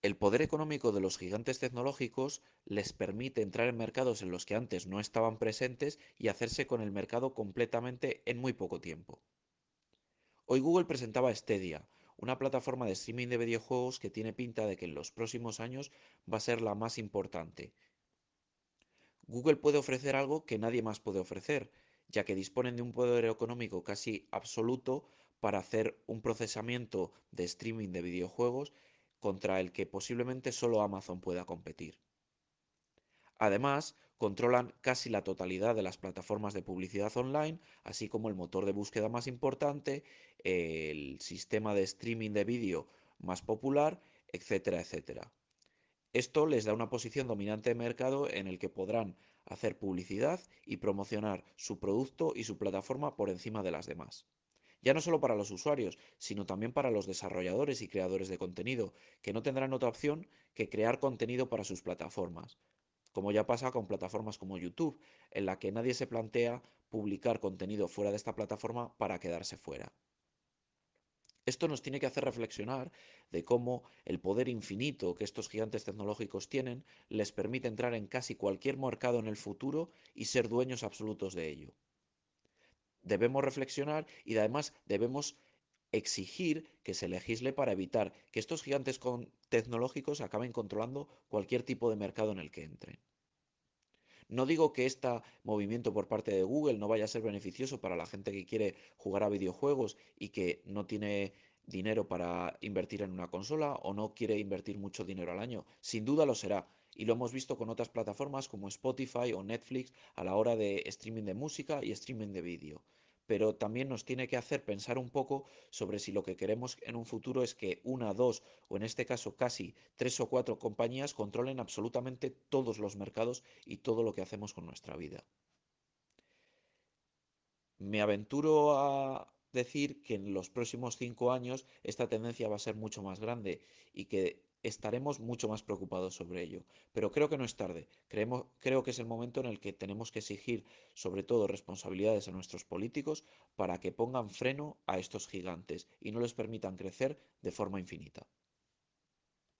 El poder económico de los gigantes tecnológicos les permite entrar en mercados en los que antes no estaban presentes y hacerse con el mercado completamente en muy poco tiempo. Hoy Google presentaba Stadia, una plataforma de streaming de videojuegos que tiene pinta de que en los próximos años va a ser la más importante. Google puede ofrecer algo que nadie más puede ofrecer, ya que disponen de un poder económico casi absoluto para hacer un procesamiento de streaming de videojuegos contra el que posiblemente solo Amazon pueda competir. Además, controlan casi la totalidad de las plataformas de publicidad online, así como el motor de búsqueda más importante, el sistema de streaming de vídeo más popular, etcétera, etcétera. Esto les da una posición dominante de mercado en el que podrán hacer publicidad y promocionar su producto y su plataforma por encima de las demás ya no solo para los usuarios, sino también para los desarrolladores y creadores de contenido, que no tendrán otra opción que crear contenido para sus plataformas, como ya pasa con plataformas como YouTube, en la que nadie se plantea publicar contenido fuera de esta plataforma para quedarse fuera. Esto nos tiene que hacer reflexionar de cómo el poder infinito que estos gigantes tecnológicos tienen les permite entrar en casi cualquier mercado en el futuro y ser dueños absolutos de ello debemos reflexionar y además debemos exigir que se legisle para evitar que estos gigantes tecnológicos acaben controlando cualquier tipo de mercado en el que entren. No digo que este movimiento por parte de Google no vaya a ser beneficioso para la gente que quiere jugar a videojuegos y que no tiene dinero para invertir en una consola o no quiere invertir mucho dinero al año. Sin duda lo será. Y lo hemos visto con otras plataformas como Spotify o Netflix a la hora de streaming de música y streaming de vídeo pero también nos tiene que hacer pensar un poco sobre si lo que queremos en un futuro es que una, dos o en este caso casi tres o cuatro compañías controlen absolutamente todos los mercados y todo lo que hacemos con nuestra vida. Me aventuro a decir que en los próximos cinco años esta tendencia va a ser mucho más grande y que estaremos mucho más preocupados sobre ello. Pero creo que no es tarde. Creo que es el momento en el que tenemos que exigir, sobre todo, responsabilidades a nuestros políticos para que pongan freno a estos gigantes y no les permitan crecer de forma infinita.